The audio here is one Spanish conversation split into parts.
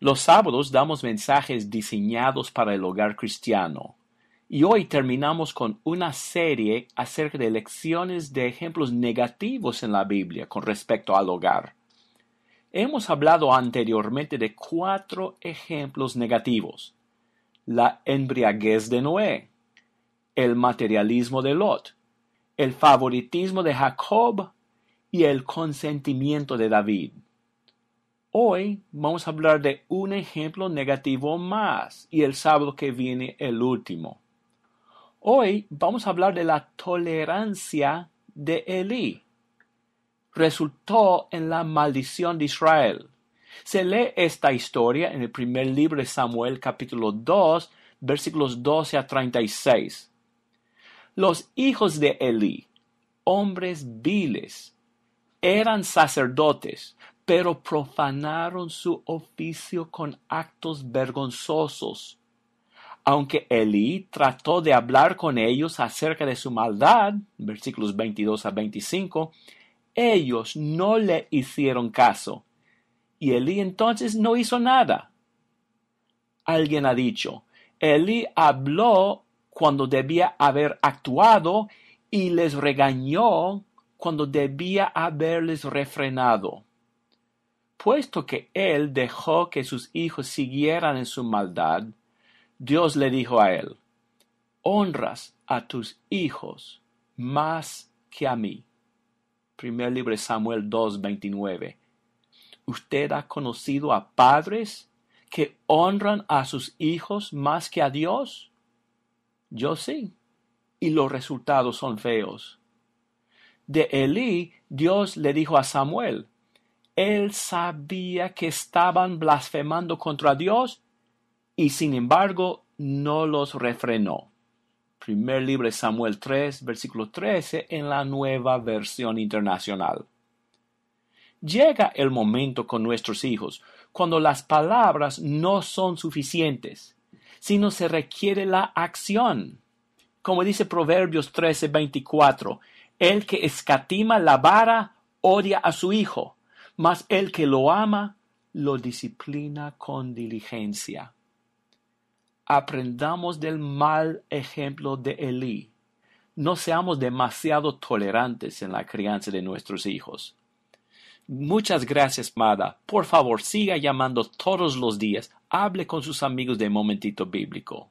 Los sábados damos mensajes diseñados para el hogar cristiano. Y hoy terminamos con una serie acerca de lecciones de ejemplos negativos en la Biblia con respecto al hogar. Hemos hablado anteriormente de cuatro ejemplos negativos. La embriaguez de Noé, el materialismo de Lot, el favoritismo de Jacob y el consentimiento de David. Hoy vamos a hablar de un ejemplo negativo más y el sábado que viene el último. Hoy vamos a hablar de la tolerancia de Elí. Resultó en la maldición de Israel. Se lee esta historia en el primer libro de Samuel capítulo 2 versículos 12 a 36. Los hijos de Elí, hombres viles, eran sacerdotes, pero profanaron su oficio con actos vergonzosos aunque Elí trató de hablar con ellos acerca de su maldad, versículos 22 a 25, ellos no le hicieron caso. Y Elí entonces no hizo nada. Alguien ha dicho, Elí habló cuando debía haber actuado y les regañó cuando debía haberles refrenado. Puesto que él dejó que sus hijos siguieran en su maldad, Dios le dijo a él, honras a tus hijos más que a mí. Primer libro de Samuel 2.29. ¿Usted ha conocido a padres que honran a sus hijos más que a Dios? Yo sí. Y los resultados son feos. De Elí, Dios le dijo a Samuel, él sabía que estaban blasfemando contra Dios y sin embargo no los refrenó. Primer libro de Samuel 3, versículo 13 en la nueva versión internacional. Llega el momento con nuestros hijos cuando las palabras no son suficientes, sino se requiere la acción. Como dice Proverbios 13, 24, el que escatima la vara odia a su hijo, mas el que lo ama lo disciplina con diligencia aprendamos del mal ejemplo de Elí. No seamos demasiado tolerantes en la crianza de nuestros hijos. Muchas gracias, Mada. Por favor, siga llamando todos los días. Hable con sus amigos de Momentito Bíblico.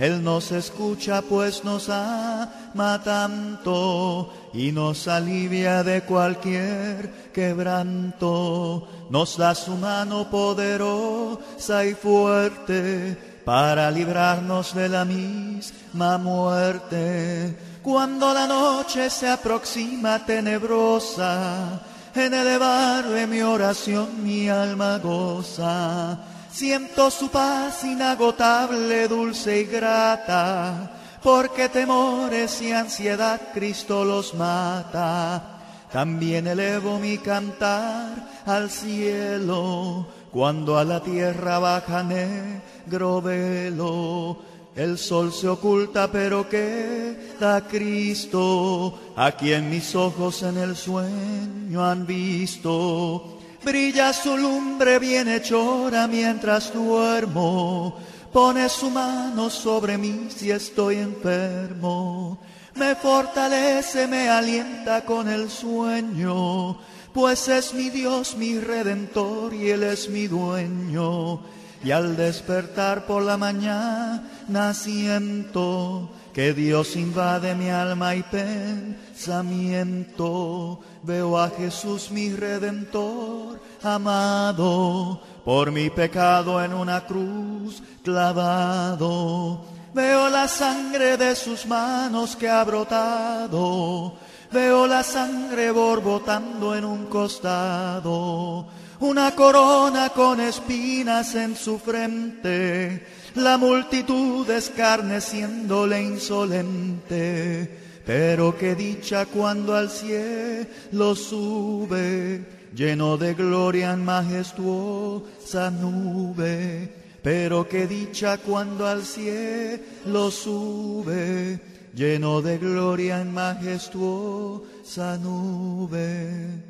Él nos escucha pues nos ama tanto y nos alivia de cualquier quebranto. Nos da su mano poderosa y fuerte para librarnos de la misma muerte. Cuando la noche se aproxima tenebrosa, en elevarle mi oración mi alma goza. Siento su paz inagotable, dulce y grata, porque temores y ansiedad Cristo los mata. También elevo mi cantar al cielo, cuando a la tierra baja negro velo el sol se oculta, pero queda Cristo, a quien mis ojos en el sueño han visto. Brilla su lumbre bienhechora mientras duermo, pone su mano sobre mí si estoy enfermo. Me fortalece, me alienta con el sueño, pues es mi Dios, mi redentor y Él es mi dueño. Y al despertar por la mañana siento que Dios invade mi alma y pensamiento. Veo a Jesús mi redentor amado, por mi pecado en una cruz clavado. Veo la sangre de sus manos que ha brotado. Veo la sangre borbotando en un costado una corona con espinas en su frente, la multitud escarneciéndole insolente. Pero qué dicha cuando al cielo sube, lleno de gloria en majestuosa nube. Pero qué dicha cuando al cielo sube, lleno de gloria en majestuosa nube.